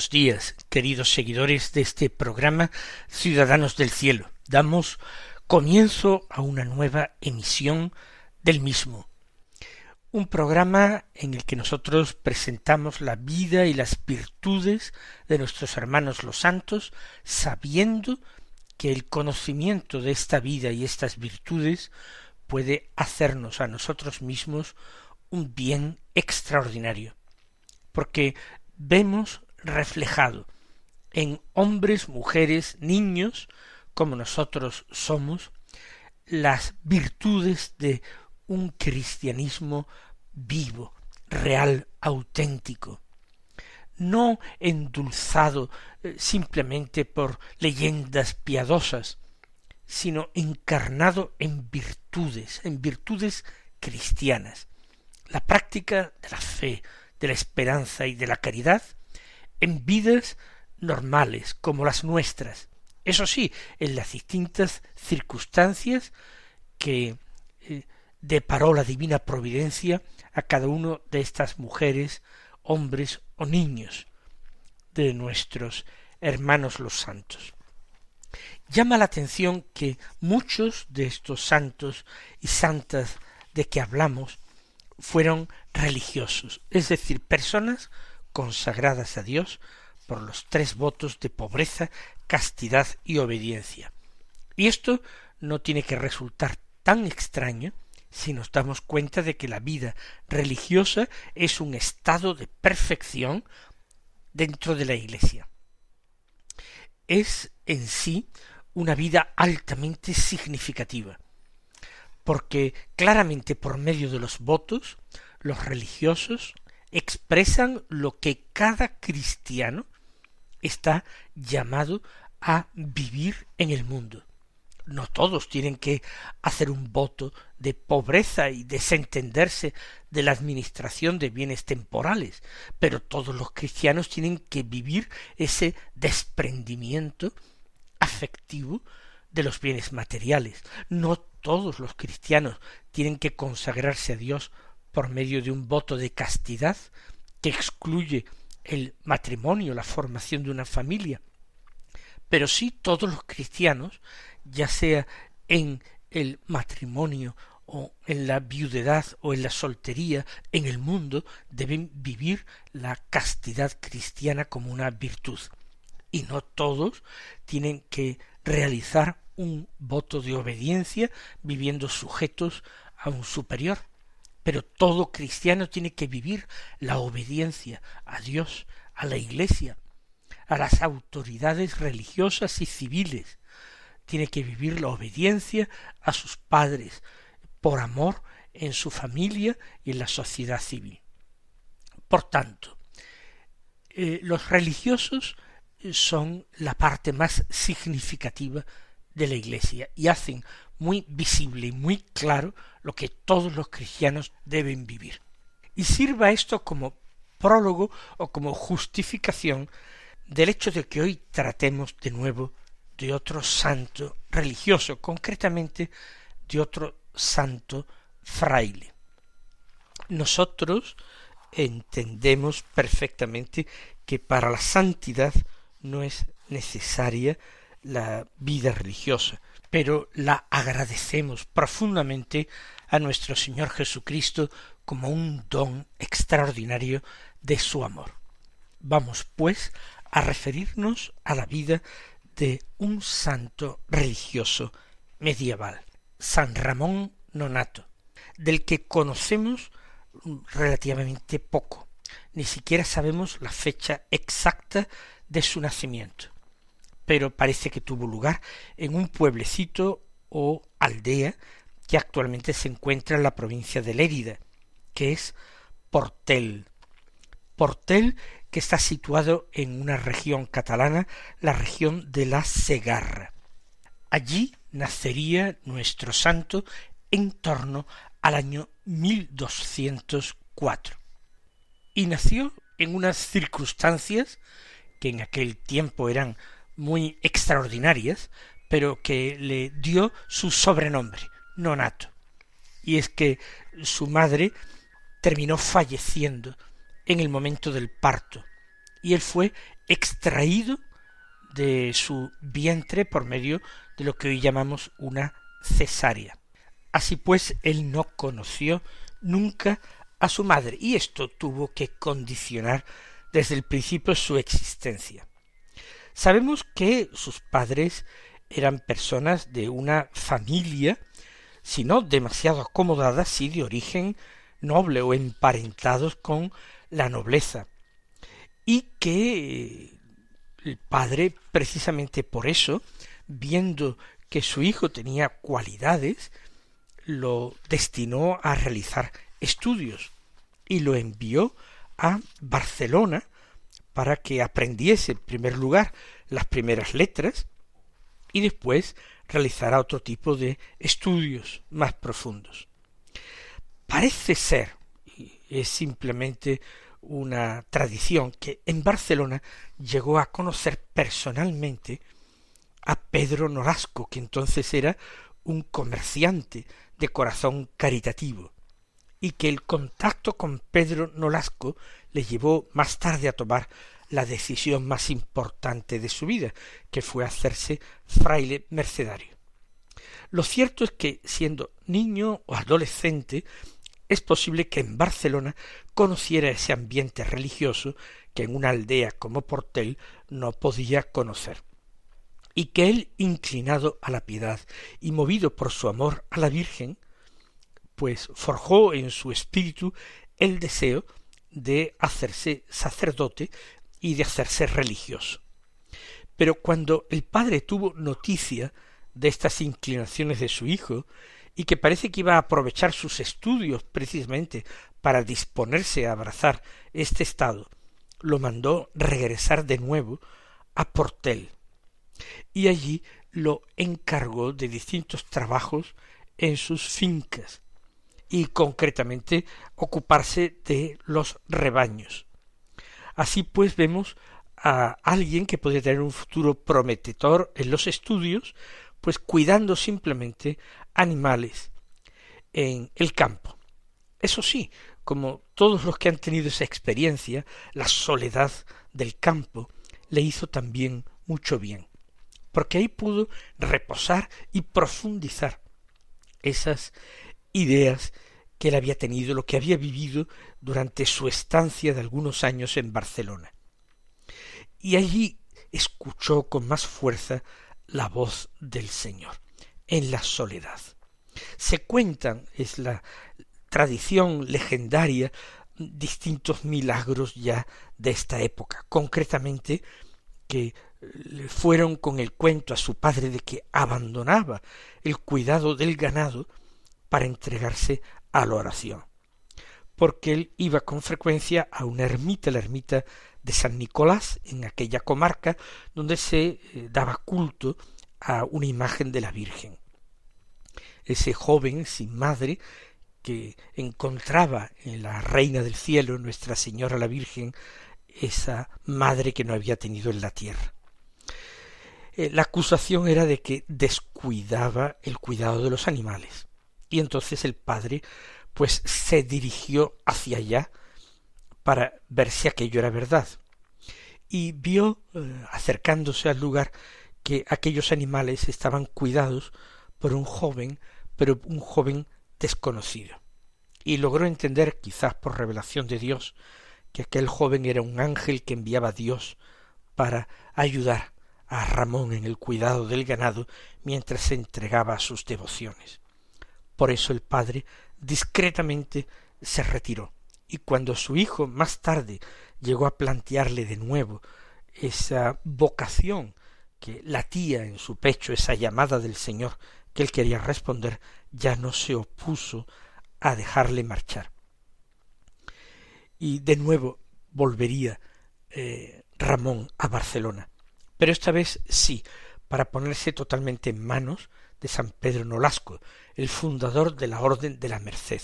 Buenos días, queridos seguidores de este programa Ciudadanos del Cielo. Damos comienzo a una nueva emisión del mismo. Un programa en el que nosotros presentamos la vida y las virtudes de nuestros hermanos los santos, sabiendo que el conocimiento de esta vida y estas virtudes puede hacernos a nosotros mismos un bien extraordinario, porque vemos reflejado en hombres, mujeres, niños, como nosotros somos, las virtudes de un cristianismo vivo, real, auténtico, no endulzado eh, simplemente por leyendas piadosas, sino encarnado en virtudes, en virtudes cristianas. La práctica de la fe, de la esperanza y de la caridad en vidas normales como las nuestras. Eso sí, en las distintas circunstancias que eh, deparó la divina providencia a cada uno de estas mujeres, hombres o niños de nuestros hermanos los santos. Llama la atención que muchos de estos santos y santas de que hablamos fueron religiosos, es decir, personas consagradas a Dios por los tres votos de pobreza, castidad y obediencia. Y esto no tiene que resultar tan extraño si nos damos cuenta de que la vida religiosa es un estado de perfección dentro de la Iglesia. Es en sí una vida altamente significativa porque claramente por medio de los votos los religiosos expresan lo que cada cristiano está llamado a vivir en el mundo. No todos tienen que hacer un voto de pobreza y desentenderse de la administración de bienes temporales, pero todos los cristianos tienen que vivir ese desprendimiento afectivo de los bienes materiales. No todos los cristianos tienen que consagrarse a Dios por medio de un voto de castidad que excluye el matrimonio, la formación de una familia. Pero sí todos los cristianos, ya sea en el matrimonio o en la viudedad o en la soltería en el mundo, deben vivir la castidad cristiana como una virtud. Y no todos tienen que realizar un voto de obediencia viviendo sujetos a un superior. Pero todo cristiano tiene que vivir la obediencia a Dios, a la Iglesia, a las autoridades religiosas y civiles. Tiene que vivir la obediencia a sus padres, por amor en su familia y en la sociedad civil. Por tanto, eh, los religiosos son la parte más significativa de la Iglesia y hacen muy visible y muy claro lo que todos los cristianos deben vivir. Y sirva esto como prólogo o como justificación del hecho de que hoy tratemos de nuevo de otro santo religioso, concretamente de otro santo fraile. Nosotros entendemos perfectamente que para la santidad no es necesaria la vida religiosa, pero la agradecemos profundamente a nuestro Señor Jesucristo como un don extraordinario de su amor. Vamos, pues, a referirnos a la vida de un santo religioso medieval, San Ramón Nonato, del que conocemos relativamente poco, ni siquiera sabemos la fecha exacta de su nacimiento pero parece que tuvo lugar en un pueblecito o aldea que actualmente se encuentra en la provincia de Lérida, que es Portel. Portel que está situado en una región catalana, la región de la Segarra. Allí nacería nuestro santo en torno al año 1204. Y nació en unas circunstancias que en aquel tiempo eran muy extraordinarias, pero que le dio su sobrenombre, nonato. Y es que su madre terminó falleciendo en el momento del parto, y él fue extraído de su vientre por medio de lo que hoy llamamos una cesárea. Así pues, él no conoció nunca a su madre, y esto tuvo que condicionar desde el principio su existencia. Sabemos que sus padres eran personas de una familia, si no demasiado acomodada, sí de origen noble o emparentados con la nobleza, y que el padre, precisamente por eso, viendo que su hijo tenía cualidades, lo destinó a realizar estudios y lo envió a Barcelona para que aprendiese en primer lugar las primeras letras y después realizara otro tipo de estudios más profundos. Parece ser, es simplemente una tradición, que en Barcelona llegó a conocer personalmente a Pedro Nolasco, que entonces era un comerciante de corazón caritativo, y que el contacto con Pedro Nolasco le llevó más tarde a tomar la decisión más importante de su vida, que fue hacerse fraile mercedario. Lo cierto es que, siendo niño o adolescente, es posible que en Barcelona conociera ese ambiente religioso que en una aldea como Portel no podía conocer y que él, inclinado a la piedad y movido por su amor a la Virgen, pues forjó en su espíritu el deseo de hacerse sacerdote y de hacerse religioso. Pero cuando el padre tuvo noticia de estas inclinaciones de su hijo, y que parece que iba a aprovechar sus estudios precisamente para disponerse a abrazar este estado, lo mandó regresar de nuevo a Portel, y allí lo encargó de distintos trabajos en sus fincas, y concretamente ocuparse de los rebaños. Así pues vemos a alguien que podía tener un futuro prometedor en los estudios, pues cuidando simplemente animales en el campo. Eso sí, como todos los que han tenido esa experiencia, la soledad del campo le hizo también mucho bien, porque ahí pudo reposar y profundizar esas ideas que él había tenido, lo que había vivido durante su estancia de algunos años en Barcelona. Y allí escuchó con más fuerza la voz del Señor, en la soledad. Se cuentan, es la tradición legendaria, distintos milagros ya de esta época, concretamente que fueron con el cuento a su padre de que abandonaba el cuidado del ganado para entregarse a la oración, porque él iba con frecuencia a una ermita, la ermita de San Nicolás, en aquella comarca donde se eh, daba culto a una imagen de la Virgen. Ese joven sin madre que encontraba en la Reina del Cielo, Nuestra Señora la Virgen, esa madre que no había tenido en la tierra. Eh, la acusación era de que descuidaba el cuidado de los animales. Y entonces el padre pues se dirigió hacia allá para ver si aquello era verdad. Y vio, eh, acercándose al lugar, que aquellos animales estaban cuidados por un joven, pero un joven desconocido. Y logró entender, quizás por revelación de Dios, que aquel joven era un ángel que enviaba Dios para ayudar a Ramón en el cuidado del ganado mientras se entregaba a sus devociones. Por eso el padre discretamente se retiró, y cuando su hijo más tarde llegó a plantearle de nuevo esa vocación que latía en su pecho esa llamada del Señor que él quería responder, ya no se opuso a dejarle marchar. Y de nuevo volvería eh, Ramón a Barcelona, pero esta vez sí, para ponerse totalmente en manos de San Pedro Nolasco, el fundador de la Orden de la Merced,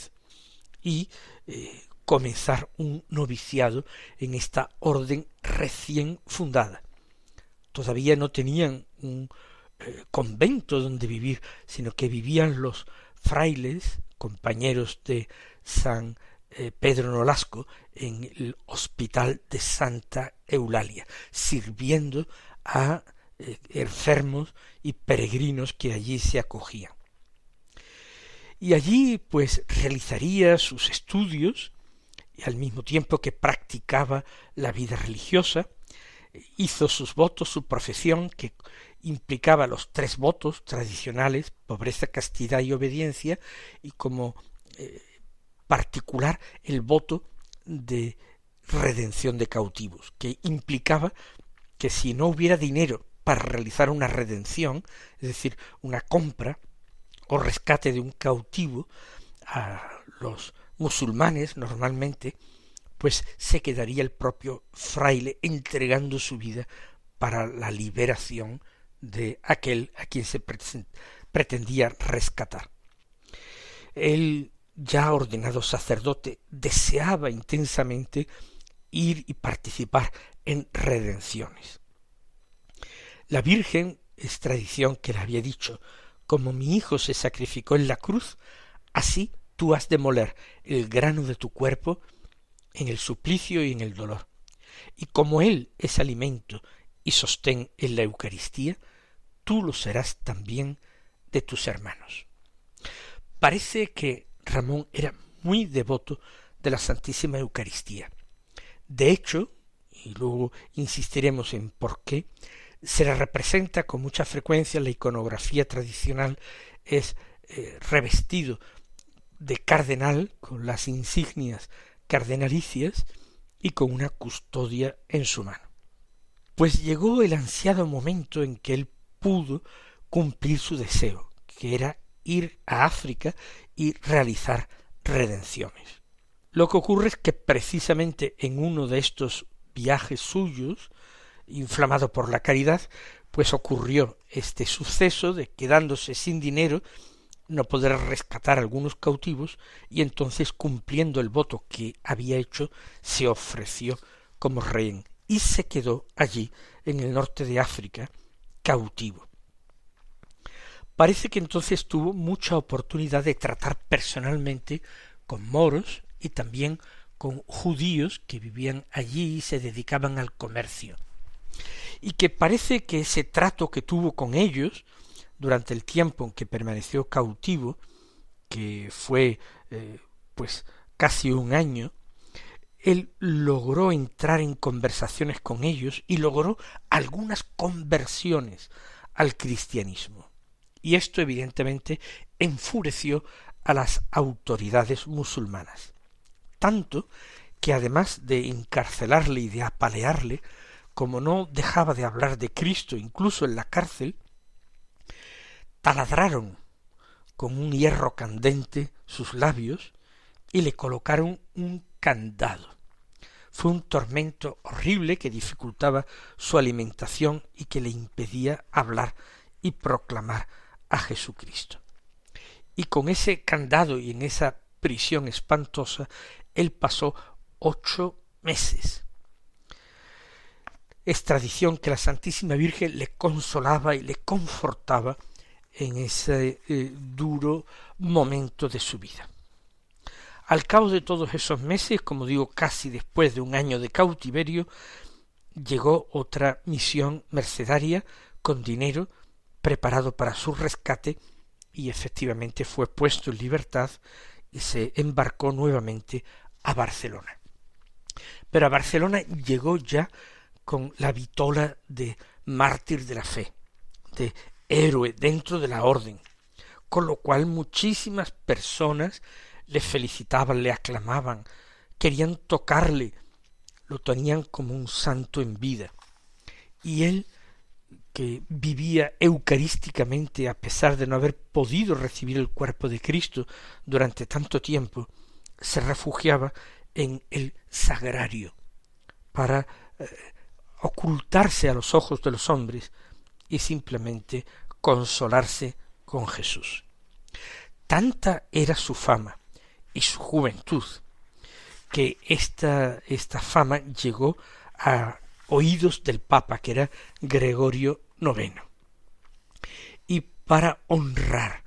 y eh, comenzar un noviciado en esta orden recién fundada. Todavía no tenían un eh, convento donde vivir, sino que vivían los frailes, compañeros de San eh, Pedro Nolasco, en el hospital de Santa Eulalia, sirviendo a enfermos y peregrinos que allí se acogían. Y allí pues realizaría sus estudios y al mismo tiempo que practicaba la vida religiosa, hizo sus votos, su profesión, que implicaba los tres votos tradicionales, pobreza, castidad y obediencia, y como eh, particular el voto de redención de cautivos, que implicaba que si no hubiera dinero para realizar una redención, es decir, una compra o rescate de un cautivo a los musulmanes normalmente, pues se quedaría el propio fraile entregando su vida para la liberación de aquel a quien se pretendía rescatar. Él, ya ordenado sacerdote, deseaba intensamente ir y participar en redenciones. La Virgen, es tradición que le había dicho, como mi hijo se sacrificó en la cruz, así tú has de moler el grano de tu cuerpo en el suplicio y en el dolor. Y como Él es alimento y sostén en la Eucaristía, tú lo serás también de tus hermanos. Parece que Ramón era muy devoto de la Santísima Eucaristía. De hecho, y luego insistiremos en por qué, se le representa con mucha frecuencia la iconografía tradicional es eh, revestido de cardenal con las insignias cardenalicias y con una custodia en su mano. Pues llegó el ansiado momento en que él pudo cumplir su deseo, que era ir a África y realizar redenciones. Lo que ocurre es que precisamente en uno de estos viajes suyos, inflamado por la caridad, pues ocurrió este suceso de quedándose sin dinero no podrá rescatar algunos cautivos y entonces cumpliendo el voto que había hecho se ofreció como rehén y se quedó allí en el norte de África cautivo. Parece que entonces tuvo mucha oportunidad de tratar personalmente con moros y también con judíos que vivían allí y se dedicaban al comercio. Y que parece que ese trato que tuvo con ellos durante el tiempo en que permaneció cautivo, que fue eh, pues casi un año, él logró entrar en conversaciones con ellos y logró algunas conversiones al cristianismo. Y esto evidentemente enfureció a las autoridades musulmanas. Tanto que además de encarcelarle y de apalearle, como no dejaba de hablar de Cristo incluso en la cárcel, taladraron con un hierro candente sus labios y le colocaron un candado. Fue un tormento horrible que dificultaba su alimentación y que le impedía hablar y proclamar a Jesucristo. Y con ese candado y en esa prisión espantosa, él pasó ocho meses. Es tradición que la Santísima Virgen le consolaba y le confortaba en ese eh, duro momento de su vida. Al cabo de todos esos meses, como digo, casi después de un año de cautiverio, llegó otra misión mercedaria con dinero preparado para su rescate y efectivamente fue puesto en libertad y se embarcó nuevamente a Barcelona. Pero a Barcelona llegó ya con la vitola de mártir de la fe, de héroe dentro de la orden, con lo cual muchísimas personas le felicitaban, le aclamaban, querían tocarle, lo tenían como un santo en vida. Y él, que vivía eucarísticamente a pesar de no haber podido recibir el cuerpo de Cristo durante tanto tiempo, se refugiaba en el sagrario para eh, ocultarse a los ojos de los hombres y simplemente consolarse con Jesús. Tanta era su fama y su juventud que esta, esta fama llegó a oídos del Papa, que era Gregorio IX. Y para honrar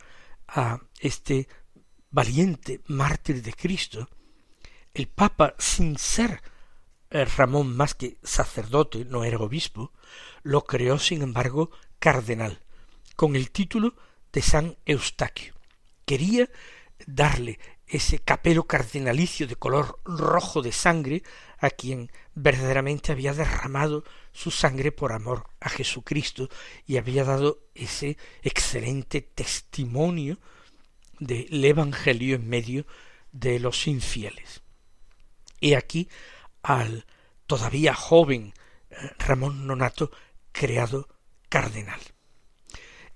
a este valiente mártir de Cristo, el Papa, sin ser Ramón más que sacerdote, no era obispo, lo creó sin embargo cardenal, con el título de San Eustaquio. Quería darle ese capelo cardenalicio de color rojo de sangre a quien verdaderamente había derramado su sangre por amor a Jesucristo y había dado ese excelente testimonio del Evangelio en medio de los infieles. Y aquí al todavía joven eh, Ramón Nonato creado cardenal.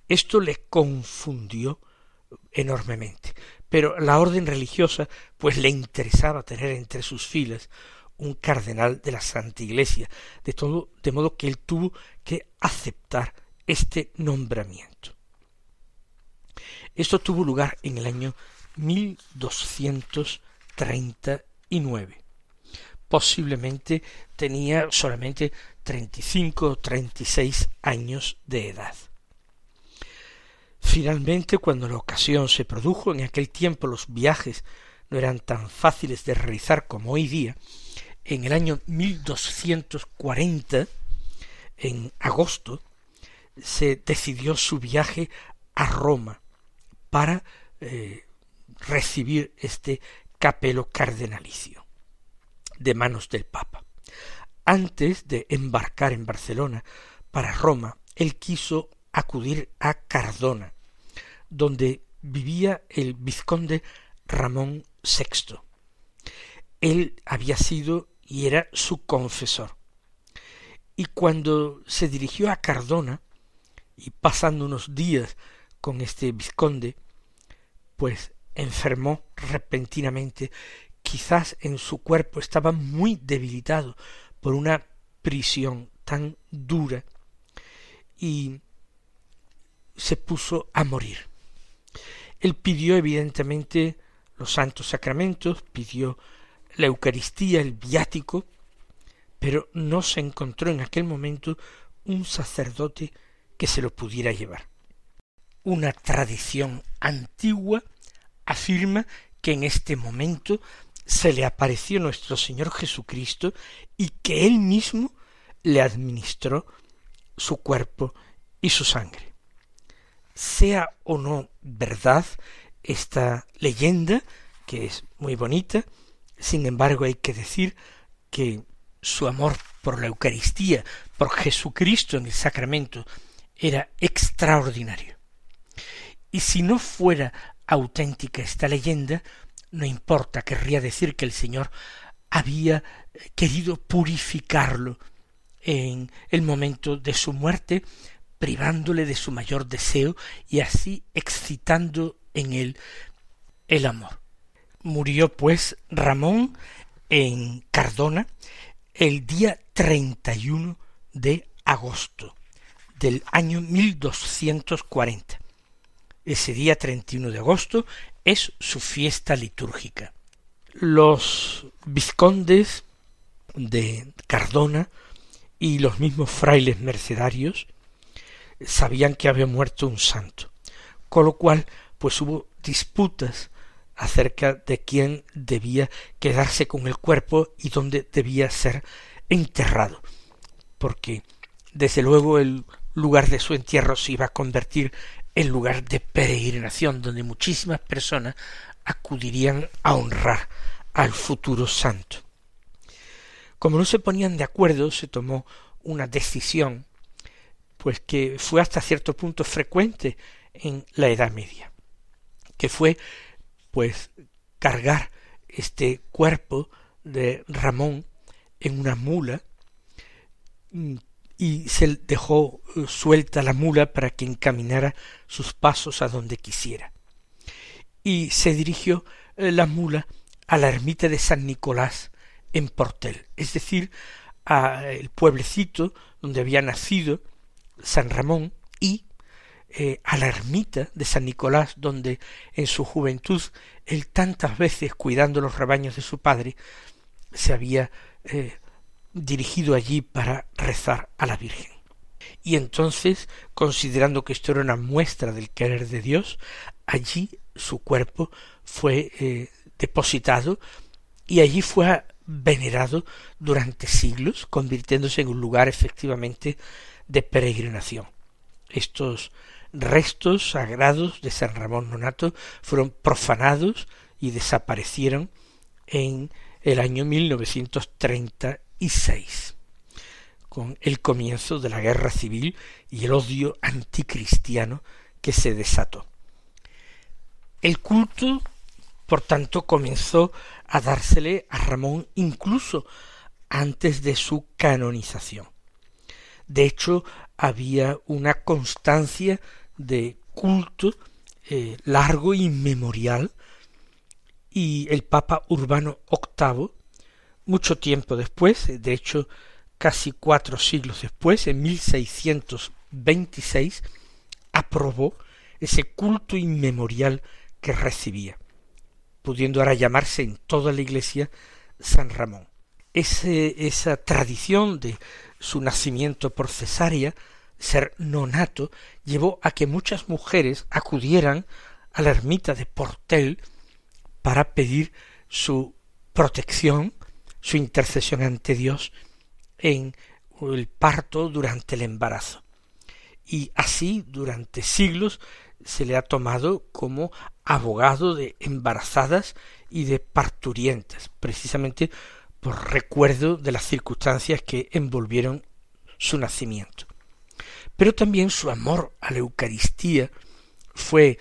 Esto le confundió enormemente, pero la orden religiosa pues le interesaba tener entre sus filas un cardenal de la Santa Iglesia, de todo, de modo que él tuvo que aceptar este nombramiento. Esto tuvo lugar en el año 1239. Posiblemente tenía solamente treinta y cinco o treinta y seis años de edad. Finalmente, cuando la ocasión se produjo, en aquel tiempo los viajes no eran tan fáciles de realizar como hoy día, en el año 1240, en agosto, se decidió su viaje a Roma para eh, recibir este capelo cardenalicio de manos del Papa. Antes de embarcar en Barcelona para Roma, él quiso acudir a Cardona, donde vivía el vizconde Ramón VI. Él había sido y era su confesor. Y cuando se dirigió a Cardona, y pasando unos días con este vizconde, pues enfermó repentinamente, quizás en su cuerpo estaba muy debilitado por una prisión tan dura, y se puso a morir. Él pidió evidentemente los santos sacramentos, pidió la Eucaristía, el viático, pero no se encontró en aquel momento un sacerdote que se lo pudiera llevar. Una tradición antigua afirma que en este momento se le apareció nuestro Señor Jesucristo y que él mismo le administró su cuerpo y su sangre sea o no verdad esta leyenda, que es muy bonita, sin embargo hay que decir que su amor por la Eucaristía, por Jesucristo en el sacramento, era extraordinario. Y si no fuera auténtica esta leyenda, no importa, querría decir que el Señor había querido purificarlo en el momento de su muerte privándole de su mayor deseo y así excitando en él el amor. Murió pues Ramón en Cardona el día 31 de agosto del año 1240. Ese día 31 de agosto es su fiesta litúrgica. Los vizcondes de Cardona y los mismos frailes mercedarios sabían que había muerto un santo, con lo cual pues hubo disputas acerca de quién debía quedarse con el cuerpo y dónde debía ser enterrado, porque desde luego el lugar de su entierro se iba a convertir en lugar de peregrinación donde muchísimas personas acudirían a honrar al futuro santo. Como no se ponían de acuerdo, se tomó una decisión pues que fue hasta cierto punto frecuente en la Edad Media, que fue pues cargar este cuerpo de Ramón en una mula, mm, y se dejó eh, suelta la mula para que encaminara sus pasos a donde quisiera. Y se dirigió eh, la mula a la ermita de San Nicolás en Portel, es decir, a el pueblecito donde había nacido San Ramón y eh, a la ermita de San Nicolás, donde en su juventud él tantas veces cuidando los rebaños de su padre se había dirigido allí para rezar a la Virgen. Y entonces, considerando que esto era una muestra del querer de Dios, allí su cuerpo fue eh, depositado y allí fue venerado durante siglos, convirtiéndose en un lugar efectivamente de peregrinación. Estos restos sagrados de San Ramón Nonato fueron profanados y desaparecieron en el año 1930 con el comienzo de la guerra civil y el odio anticristiano que se desató. El culto, por tanto, comenzó a dársele a Ramón incluso antes de su canonización. De hecho, había una constancia de culto eh, largo y memorial, y el Papa Urbano VIII mucho tiempo después, de hecho casi cuatro siglos después, en 1626, aprobó ese culto inmemorial que recibía, pudiendo ahora llamarse en toda la iglesia San Ramón. esa tradición de su nacimiento por cesárea, ser nonato, llevó a que muchas mujeres acudieran a la ermita de Portel para pedir su protección su intercesión ante Dios en el parto durante el embarazo. Y así durante siglos se le ha tomado como abogado de embarazadas y de parturientas, precisamente por recuerdo de las circunstancias que envolvieron su nacimiento. Pero también su amor a la Eucaristía fue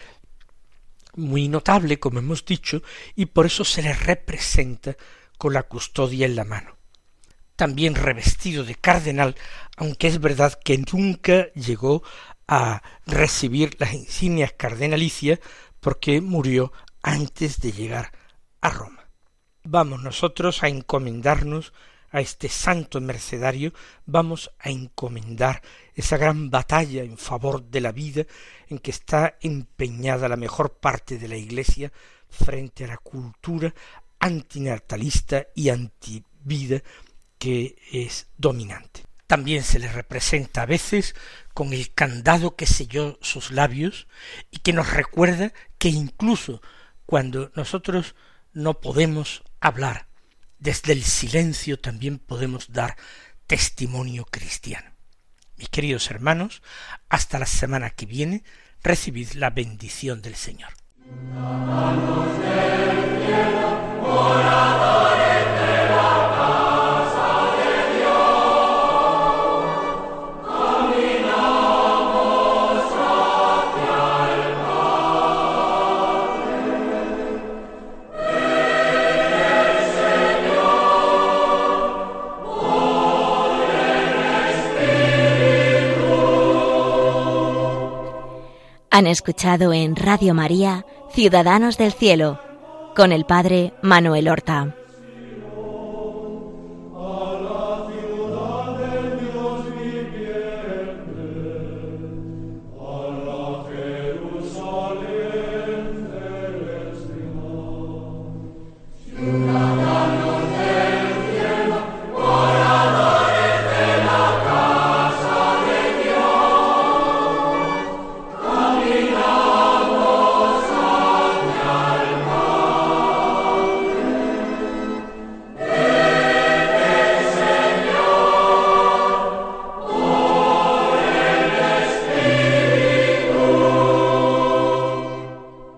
muy notable, como hemos dicho, y por eso se le representa con la custodia en la mano. También revestido de cardenal, aunque es verdad que nunca llegó a recibir las insignias cardenalicias porque murió antes de llegar a Roma. Vamos nosotros a encomendarnos a este santo mercedario, vamos a encomendar esa gran batalla en favor de la vida en que está empeñada la mejor parte de la Iglesia frente a la cultura, antinatalista y antivida que es dominante. También se le representa a veces con el candado que selló sus labios y que nos recuerda que incluso cuando nosotros no podemos hablar, desde el silencio también podemos dar testimonio cristiano. Mis queridos hermanos, hasta la semana que viene, recibid la bendición del Señor. Han escuchado en Radio María Ciudadanos del Cielo con el Padre Manuel Horta.